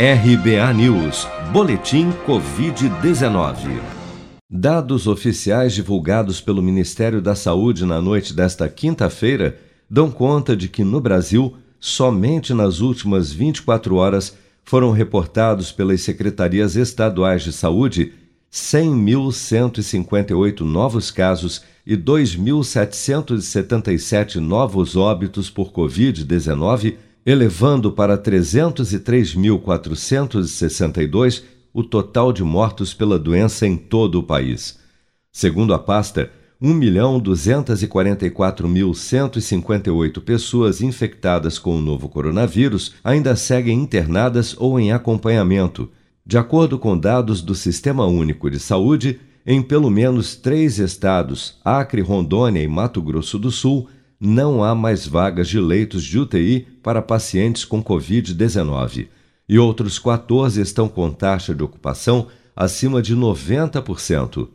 RBA News, Boletim Covid-19. Dados oficiais divulgados pelo Ministério da Saúde na noite desta quinta-feira dão conta de que no Brasil, somente nas últimas 24 horas, foram reportados pelas secretarias estaduais de saúde 100.158 novos casos e 2.777 novos óbitos por Covid-19 elevando para 303.462 o total de mortos pela doença em todo o país. Segundo a pasta, 1.244.158 pessoas infectadas com o novo coronavírus ainda seguem internadas ou em acompanhamento, de acordo com dados do Sistema Único de Saúde, em pelo menos três estados, Acre, Rondônia e Mato Grosso do Sul, não há mais vagas de leitos de UTI para pacientes com Covid-19 e outros 14 estão com taxa de ocupação acima de 90%.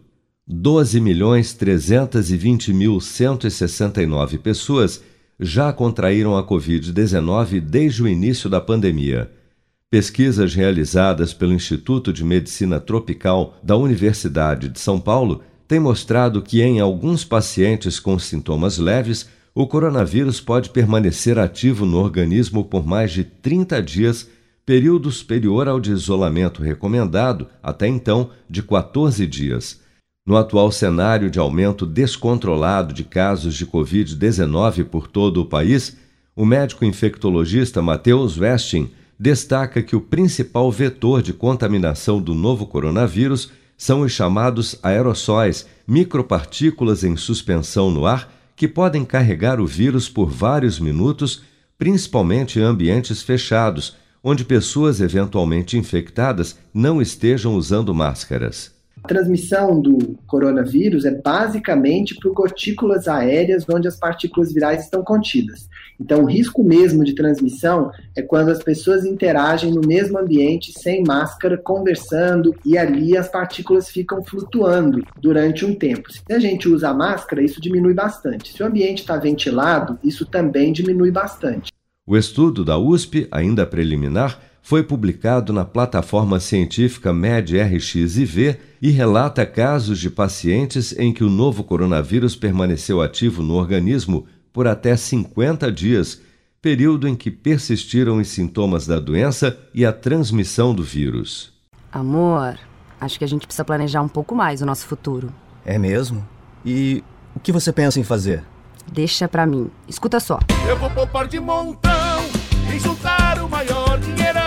12.320.169 pessoas já contraíram a Covid-19 desde o início da pandemia. Pesquisas realizadas pelo Instituto de Medicina Tropical da Universidade de São Paulo têm mostrado que, em alguns pacientes com sintomas leves, o coronavírus pode permanecer ativo no organismo por mais de 30 dias, período superior ao de isolamento recomendado, até então, de 14 dias. No atual cenário de aumento descontrolado de casos de Covid-19 por todo o país, o médico infectologista Matheus Westin destaca que o principal vetor de contaminação do novo coronavírus são os chamados aerossóis, micropartículas em suspensão no ar que podem carregar o vírus por vários minutos, principalmente em ambientes fechados, onde pessoas eventualmente infectadas não estejam usando máscaras. Transmissão do coronavírus é basicamente por gotículas aéreas onde as partículas virais estão contidas. Então, o risco mesmo de transmissão é quando as pessoas interagem no mesmo ambiente sem máscara, conversando, e ali as partículas ficam flutuando durante um tempo. Se a gente usa a máscara, isso diminui bastante. Se o ambiente está ventilado, isso também diminui bastante. O estudo da USP, ainda preliminar, foi publicado na plataforma científica MedRxiv e relata casos de pacientes em que o novo coronavírus permaneceu ativo no organismo por até 50 dias, período em que persistiram os sintomas da doença e a transmissão do vírus. Amor, acho que a gente precisa planejar um pouco mais o nosso futuro. É mesmo? E o que você pensa em fazer? Deixa pra mim. Escuta só. Eu vou poupar de montão e juntar o maior dinheirão